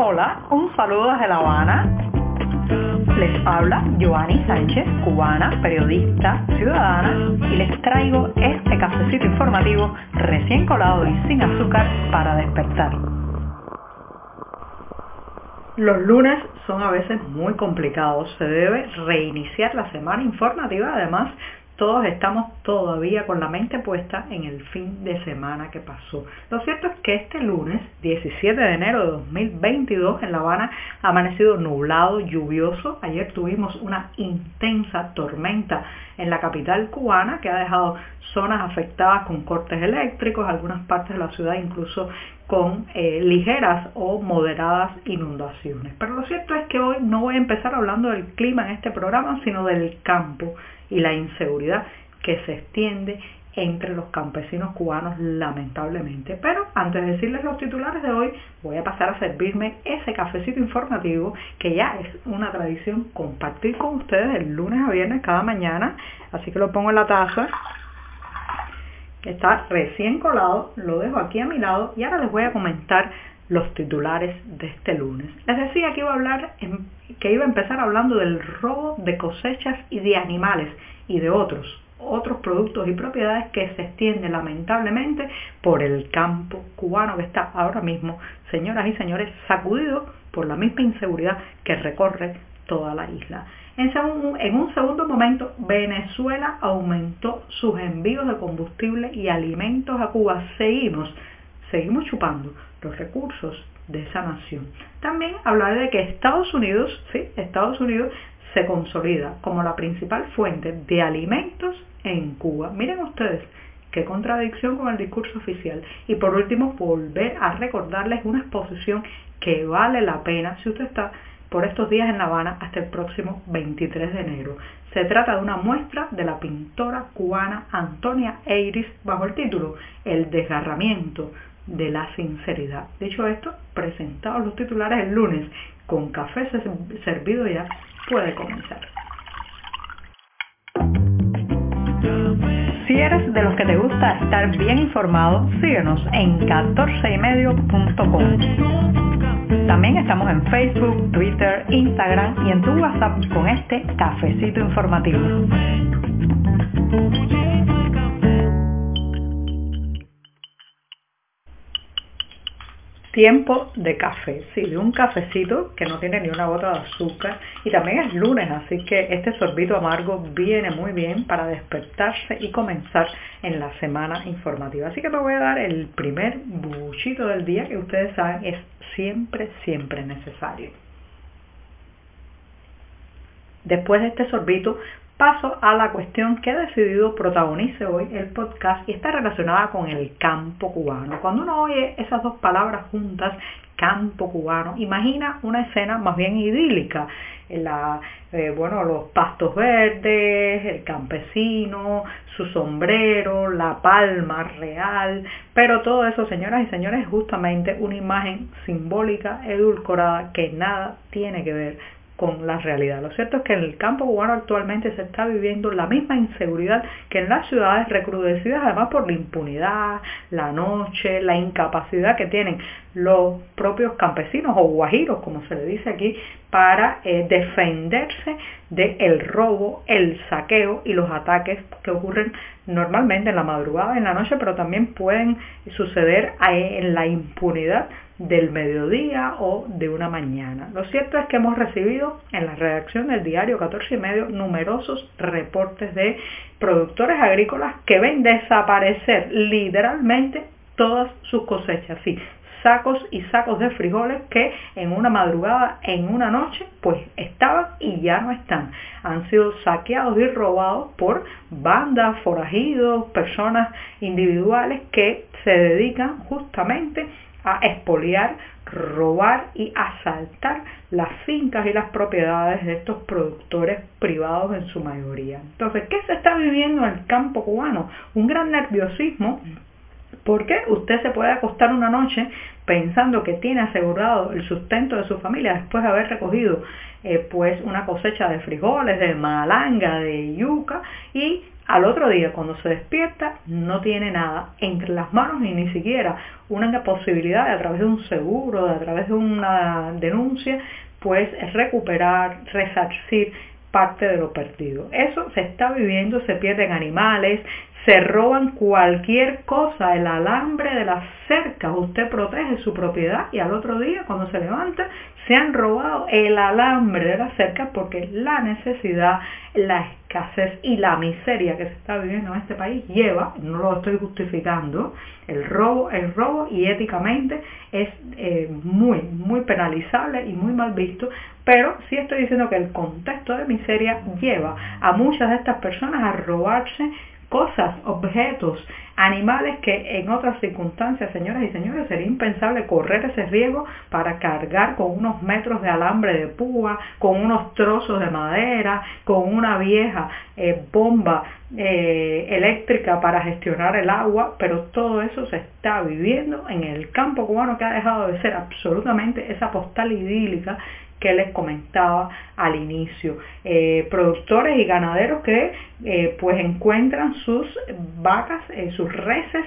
Hola, un saludo desde La Habana. Les habla Joanny Sánchez, cubana, periodista, ciudadana, y les traigo este cafecito informativo recién colado y sin azúcar para despertar. Los lunes son a veces muy complicados, se debe reiniciar la semana informativa, además todos estamos todavía con la mente puesta en el fin de semana que pasó. Lo cierto es que este lunes, 17 de enero de 2022, en La Habana ha amanecido nublado, lluvioso. Ayer tuvimos una intensa tormenta en la capital cubana que ha dejado zonas afectadas con cortes eléctricos, algunas partes de la ciudad incluso con eh, ligeras o moderadas inundaciones. Pero lo cierto es que hoy no voy a empezar hablando del clima en este programa, sino del campo y la inseguridad que se extiende entre los campesinos cubanos lamentablemente. Pero antes de decirles los titulares de hoy, voy a pasar a servirme ese cafecito informativo que ya es una tradición compartir con ustedes el lunes a viernes cada mañana. Así que lo pongo en la taza está recién colado, lo dejo aquí a mi lado y ahora les voy a comentar los titulares de este lunes. Les decía que iba a hablar, que iba a empezar hablando del robo de cosechas y de animales y de otros, otros productos y propiedades que se extienden lamentablemente por el campo cubano que está ahora mismo, señoras y señores, sacudido por la misma inseguridad que recorre toda la isla. En, un segundo momento, Venezuela aumentó sus envíos de combustible y alimentos a Cuba. Seguimos, seguimos chupando los recursos de esa nación. También hablaré de que Estados Unidos, sí, Estados Unidos se consolida como la principal fuente de alimentos en Cuba. Miren ustedes, qué contradicción con el discurso oficial. Y por último, volver a recordarles una exposición que vale la pena si usted está por estos días en La Habana hasta el próximo 23 de enero. Se trata de una muestra de la pintora cubana Antonia Eiris bajo el título El desgarramiento de la sinceridad. Dicho esto, presentados los titulares el lunes con café servido ya, puede comenzar. Si eres de los que te gusta estar bien informado, síguenos en 14ymedio.com. También estamos en Facebook, Twitter, Instagram y en tu WhatsApp con este cafecito informativo. tiempo de café, sí, de un cafecito que no tiene ni una gota de azúcar y también es lunes, así que este sorbito amargo viene muy bien para despertarse y comenzar en la semana informativa. Así que me voy a dar el primer buchito del día que ustedes saben es siempre, siempre necesario. Después de este sorbito paso a la cuestión que he decidido protagonice hoy el podcast y está relacionada con el campo cubano. Cuando uno oye esas dos palabras juntas, campo cubano, imagina una escena más bien idílica. La, eh, bueno, los pastos verdes, el campesino, su sombrero, la palma real, pero todo eso, señoras y señores, es justamente una imagen simbólica, edulcorada, que nada tiene que ver con la realidad. Lo cierto es que en el campo cubano actualmente se está viviendo la misma inseguridad que en las ciudades recrudecidas además por la impunidad, la noche, la incapacidad que tienen los propios campesinos o guajiros, como se le dice aquí, para eh, defenderse del robo, el saqueo y los ataques que ocurren normalmente en la madrugada, en la noche, pero también pueden suceder en la impunidad del mediodía o de una mañana. Lo cierto es que hemos recibido en la redacción del diario 14 y medio numerosos reportes de productores agrícolas que ven desaparecer literalmente todas sus cosechas, sí, sacos y sacos de frijoles que en una madrugada, en una noche, pues estaban y ya no están. Han sido saqueados y robados por bandas, forajidos, personas individuales que se dedican justamente expoliar, robar y asaltar las fincas y las propiedades de estos productores privados en su mayoría. Entonces, ¿qué se está viviendo en el campo cubano? Un gran nerviosismo Porque usted se puede acostar una noche pensando que tiene asegurado el sustento de su familia después de haber recogido eh, pues una cosecha de frijoles, de malanga, de yuca y al otro día cuando se despierta no tiene nada entre las manos y ni siquiera una posibilidad de a través de un seguro, de a través de una denuncia, pues recuperar, resarcir parte de lo perdido. Eso se está viviendo, se pierden animales, se roban cualquier cosa, el alambre de las cercas, usted protege su propiedad y al otro día cuando se levanta se han robado el alambre de las cercas porque la necesidad, la escasez y la miseria que se está viviendo en este país lleva, no lo estoy justificando, el robo el robo y éticamente es eh, muy, muy penalizable y muy mal visto, pero sí estoy diciendo que el contexto de miseria lleva a muchas de estas personas a robarse cosas, objetos, animales que en otras circunstancias, señoras y señores, sería impensable correr ese riesgo para cargar con unos metros de alambre de púa, con unos trozos de madera, con una vieja eh, bomba eh, eléctrica para gestionar el agua, pero todo eso se está viviendo en el campo cubano que ha dejado de ser absolutamente esa postal idílica que les comentaba al inicio. Eh, productores y ganaderos que eh, pues encuentran sus vacas, eh, sus reses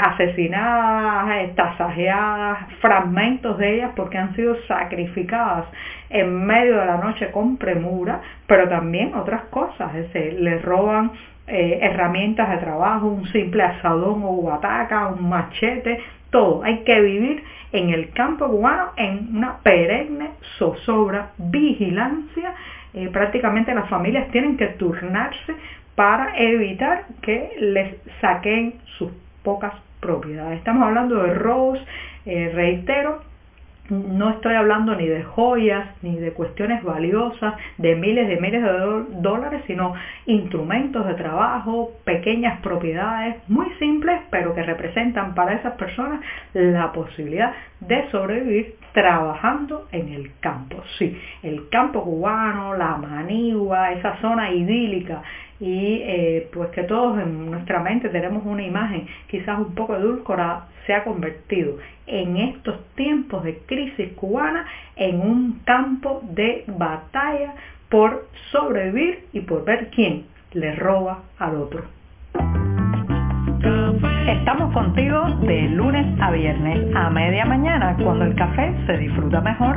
asesinadas, tasajeadas, fragmentos de ellas porque han sido sacrificadas en medio de la noche con premura, pero también otras cosas, es decir, les roban herramientas de trabajo, un simple asadón o bataca, un machete, todo. Hay que vivir en el campo cubano en una perenne zozobra, vigilancia. Eh, prácticamente las familias tienen que turnarse para evitar que les saquen sus pocas propiedades. Estamos hablando de robos, eh, reitero, no estoy hablando ni de joyas, ni de cuestiones valiosas, de miles de miles de dólares, sino instrumentos de trabajo, pequeñas propiedades muy simples, pero que representan para esas personas la posibilidad de sobrevivir trabajando en el campo. Sí, el campo cubano, la manigua, esa zona idílica y eh, pues que todos en nuestra mente tenemos una imagen quizás un poco edulcorada, se ha convertido en estos tiempos de crisis cubana en un campo de batalla por sobrevivir y por ver quién le roba al otro. Estamos contigo de lunes a viernes a media mañana cuando el café se disfruta mejor.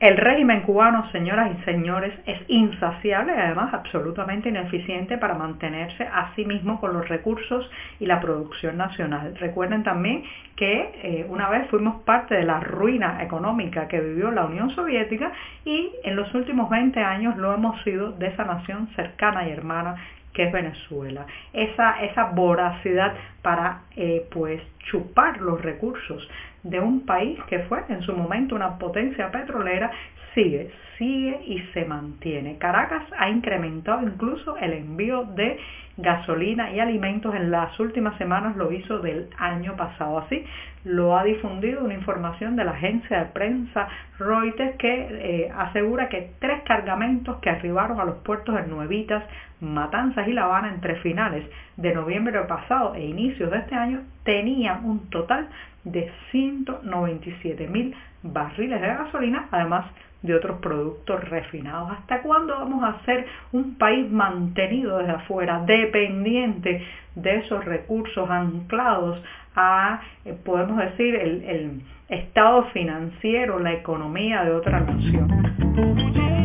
El régimen cubano, señoras y señores, es insaciable y además absolutamente ineficiente para mantenerse a sí mismo con los recursos y la producción nacional. Recuerden también que eh, una vez fuimos parte de la ruina económica que vivió la Unión Soviética y en los últimos 20 años lo hemos sido de esa nación cercana y hermana que es Venezuela. Esa, esa voracidad para eh, pues chupar los recursos de un país que fue en su momento una potencia petrolera sigue, sigue y se mantiene. Caracas ha incrementado incluso el envío de gasolina y alimentos en las últimas semanas, lo hizo del año pasado. Así lo ha difundido una información de la agencia de prensa Reuters que eh, asegura que tres cargamentos que arribaron a los puertos de Nuevitas, Matanzas y La Habana entre finales de noviembre pasado e inicios de este año tenían un total de 197 mil barriles de gasolina, además de otros productos refinados. ¿Hasta cuándo vamos a ser un país mantenido desde afuera, dependiente de esos recursos anclados a, eh, podemos decir, el, el estado financiero, la economía de otra nación?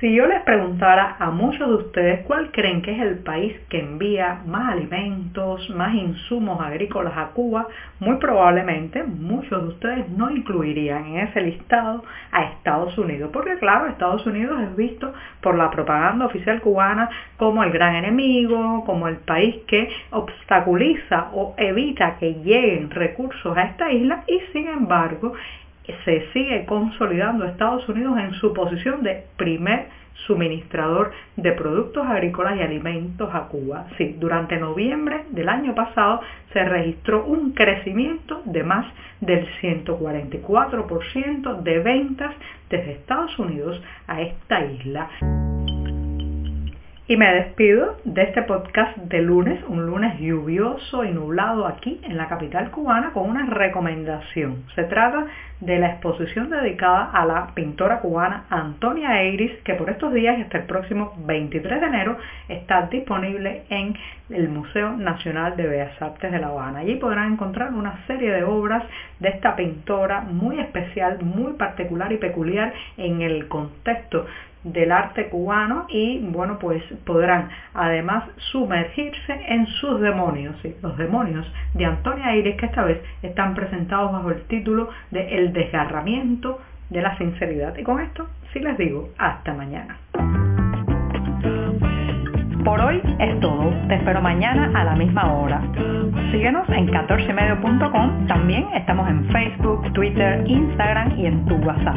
Si yo les preguntara a muchos de ustedes cuál creen que es el país que envía más alimentos, más insumos agrícolas a Cuba, muy probablemente muchos de ustedes no incluirían en ese listado a Estados Unidos, porque claro, Estados Unidos es visto por la propaganda oficial cubana como el gran enemigo, como el país que obstaculiza o evita que lleguen recursos a esta isla y sin embargo se sigue consolidando Estados Unidos en su posición de primer suministrador de productos agrícolas y alimentos a Cuba. Sí, durante noviembre del año pasado se registró un crecimiento de más del 144% de ventas desde Estados Unidos a esta isla. Y me despido de este podcast de lunes, un lunes lluvioso y nublado aquí en la capital cubana con una recomendación. Se trata de la exposición dedicada a la pintora cubana Antonia Eiris, que por estos días y hasta el próximo 23 de enero está disponible en el Museo Nacional de Bellas Artes de La Habana. Allí podrán encontrar una serie de obras de esta pintora muy especial, muy particular y peculiar en el contexto del arte cubano y bueno pues podrán además sumergirse en sus demonios, los demonios de Antonia Iris que esta vez están presentados bajo el título de El desgarramiento de la sinceridad. Y con esto sí les digo hasta mañana. Por hoy es todo. Te espero mañana a la misma hora. Síguenos en 14medio.com. También estamos en Facebook, Twitter, Instagram y en tu WhatsApp.